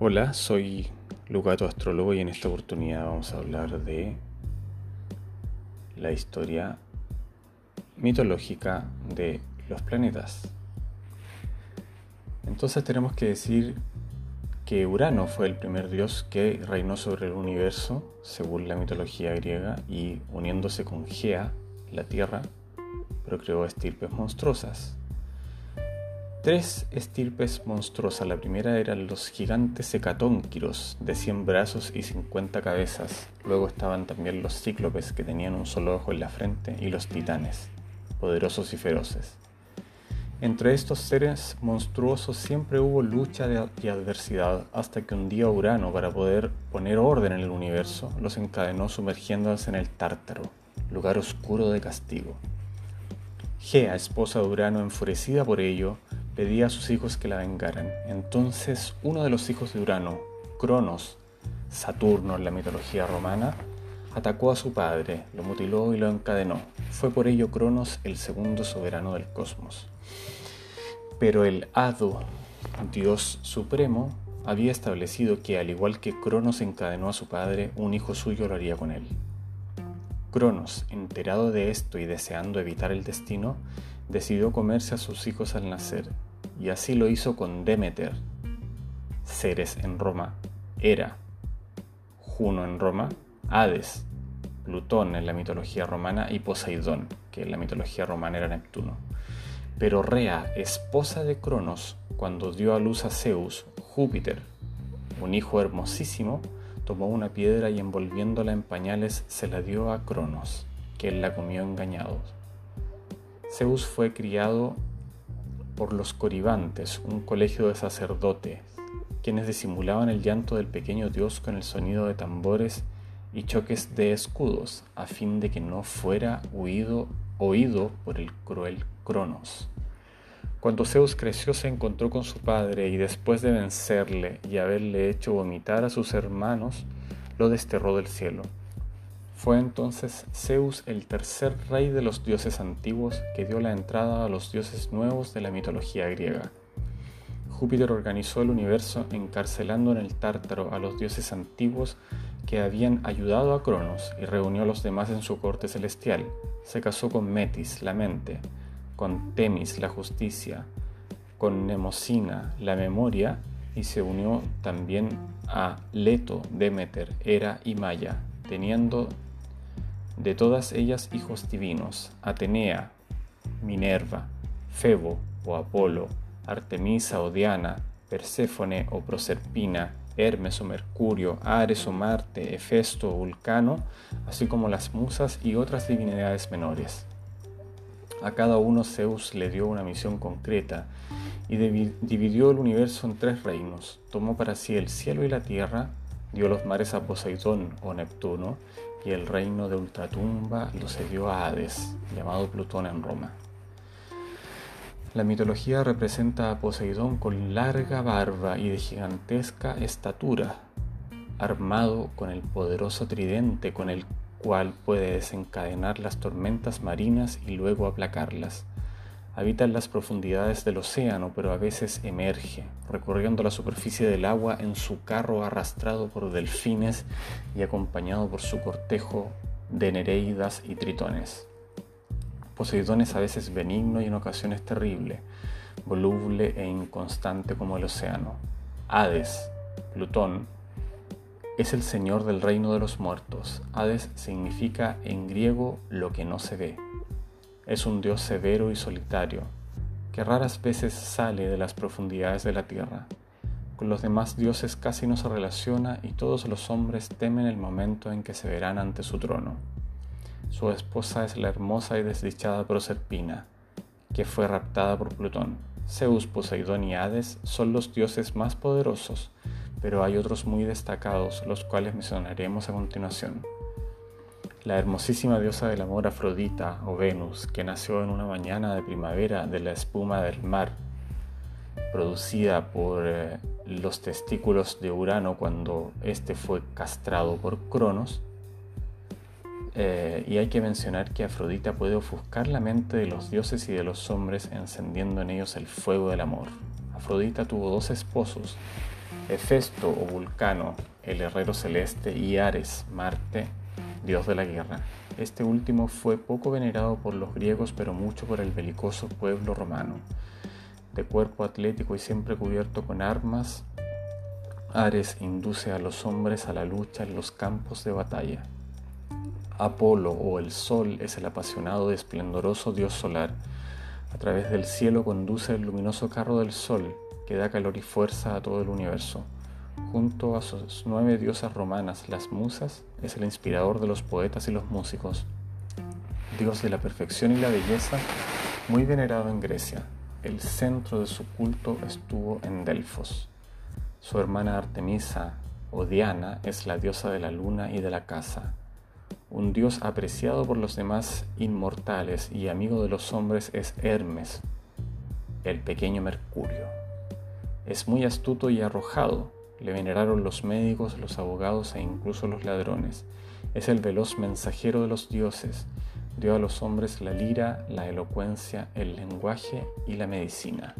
Hola, soy Lucato Astrólogo y en esta oportunidad vamos a hablar de la historia mitológica de los planetas. Entonces tenemos que decir que Urano fue el primer dios que reinó sobre el universo, según la mitología griega, y uniéndose con Gea, la Tierra, procreó estirpes monstruosas. Tres estirpes monstruosas. La primera eran los gigantes hecatónquiros de 100 brazos y 50 cabezas. Luego estaban también los cíclopes que tenían un solo ojo en la frente y los titanes, poderosos y feroces. Entre estos seres monstruosos siempre hubo lucha y adversidad hasta que un día Urano, para poder poner orden en el universo, los encadenó sumergiéndose en el Tártaro, lugar oscuro de castigo. Gea, esposa de Urano, enfurecida por ello, pedía a sus hijos que la vengaran. Entonces uno de los hijos de Urano, Cronos, Saturno en la mitología romana, atacó a su padre, lo mutiló y lo encadenó. Fue por ello Cronos el segundo soberano del cosmos. Pero el Hado, Dios supremo, había establecido que al igual que Cronos encadenó a su padre, un hijo suyo lo haría con él. Cronos, enterado de esto y deseando evitar el destino, decidió comerse a sus hijos al nacer y así lo hizo con Demeter, Ceres en Roma, Hera, Juno en Roma, Hades, Plutón en la mitología romana. Y Poseidón, que en la mitología romana era Neptuno. Pero Rea, esposa de Cronos, cuando dio a luz a Zeus, Júpiter, un hijo hermosísimo, tomó una piedra y envolviéndola en pañales se la dio a Cronos, que él la comió engañado. Zeus fue criado por los coribantes, un colegio de sacerdotes, quienes disimulaban el llanto del pequeño dios con el sonido de tambores y choques de escudos, a fin de que no fuera huido, oído por el cruel Cronos. Cuando Zeus creció se encontró con su padre y después de vencerle y haberle hecho vomitar a sus hermanos, lo desterró del cielo. Fue entonces Zeus el tercer rey de los dioses antiguos que dio la entrada a los dioses nuevos de la mitología griega. Júpiter organizó el universo encarcelando en el Tártaro a los dioses antiguos que habían ayudado a Cronos y reunió a los demás en su corte celestial. Se casó con Metis, la mente, con Temis, la justicia, con Nemosina, la memoria, y se unió también a Leto, Demeter, Hera y Maya, teniendo de todas ellas hijos divinos, Atenea, Minerva, Febo o Apolo, Artemisa o Diana, Perséfone o Proserpina, Hermes o Mercurio, Ares o Marte, Hefesto o Vulcano, así como las musas y otras divinidades menores. A cada uno Zeus le dio una misión concreta y dividió el universo en tres reinos. Tomó para sí el cielo y la tierra, dio los mares a Poseidón o Neptuno, y el reino de Ultratumba lo cedió a Hades, llamado Plutón en Roma. La mitología representa a Poseidón con larga barba y de gigantesca estatura, armado con el poderoso tridente con el cual puede desencadenar las tormentas marinas y luego aplacarlas. Habita en las profundidades del océano, pero a veces emerge, recorriendo la superficie del agua en su carro arrastrado por delfines y acompañado por su cortejo de nereidas y tritones. Poseidón es a veces benigno y en ocasiones terrible, voluble e inconstante como el océano. Hades, Plutón, es el señor del reino de los muertos. Hades significa en griego lo que no se ve. Es un dios severo y solitario, que raras veces sale de las profundidades de la tierra. Con los demás dioses casi no se relaciona y todos los hombres temen el momento en que se verán ante su trono. Su esposa es la hermosa y desdichada Proserpina, que fue raptada por Plutón. Zeus, Poseidón y Hades son los dioses más poderosos, pero hay otros muy destacados, los cuales mencionaremos a continuación la hermosísima diosa del amor Afrodita o Venus, que nació en una mañana de primavera de la espuma del mar, producida por eh, los testículos de Urano cuando éste fue castrado por Cronos. Eh, y hay que mencionar que Afrodita puede ofuscar la mente de los dioses y de los hombres encendiendo en ellos el fuego del amor. Afrodita tuvo dos esposos, Hefesto o Vulcano, el herrero celeste, y Ares, Marte, dios de la guerra. Este último fue poco venerado por los griegos, pero mucho por el belicoso pueblo romano. De cuerpo atlético y siempre cubierto con armas, Ares induce a los hombres a la lucha en los campos de batalla. Apolo o el Sol es el apasionado y esplendoroso dios solar. A través del cielo conduce el luminoso carro del Sol, que da calor y fuerza a todo el universo. Junto a sus nueve diosas romanas, las musas, es el inspirador de los poetas y los músicos. Dios de la perfección y la belleza, muy venerado en Grecia. El centro de su culto estuvo en Delfos. Su hermana Artemisa o Diana es la diosa de la luna y de la casa. Un dios apreciado por los demás inmortales y amigo de los hombres es Hermes, el pequeño Mercurio. Es muy astuto y arrojado. Le veneraron los médicos, los abogados e incluso los ladrones. Es el veloz mensajero de los dioses. Dio a los hombres la lira, la elocuencia, el lenguaje y la medicina.